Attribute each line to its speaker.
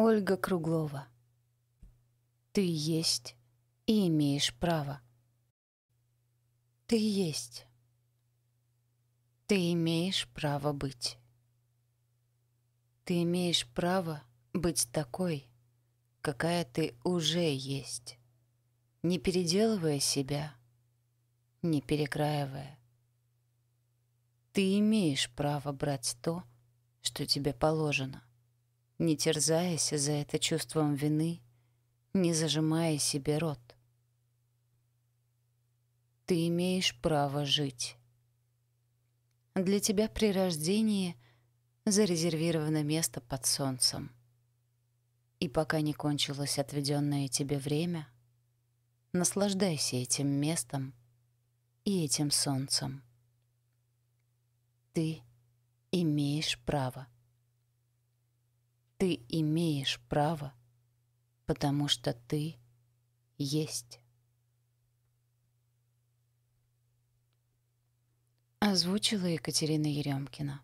Speaker 1: Ольга Круглова. Ты есть и имеешь право. Ты есть. Ты имеешь право быть. Ты имеешь право быть такой, какая ты уже есть, не переделывая себя, не перекраивая. Ты имеешь право брать то, что тебе положено не терзаясь за это чувством вины, не зажимая себе рот. Ты имеешь право жить. Для тебя при рождении зарезервировано место под солнцем. И пока не кончилось отведенное тебе время, наслаждайся этим местом и этим солнцем. Ты имеешь право. Ты имеешь право, потому что ты есть. Озвучила Екатерина Еремкина.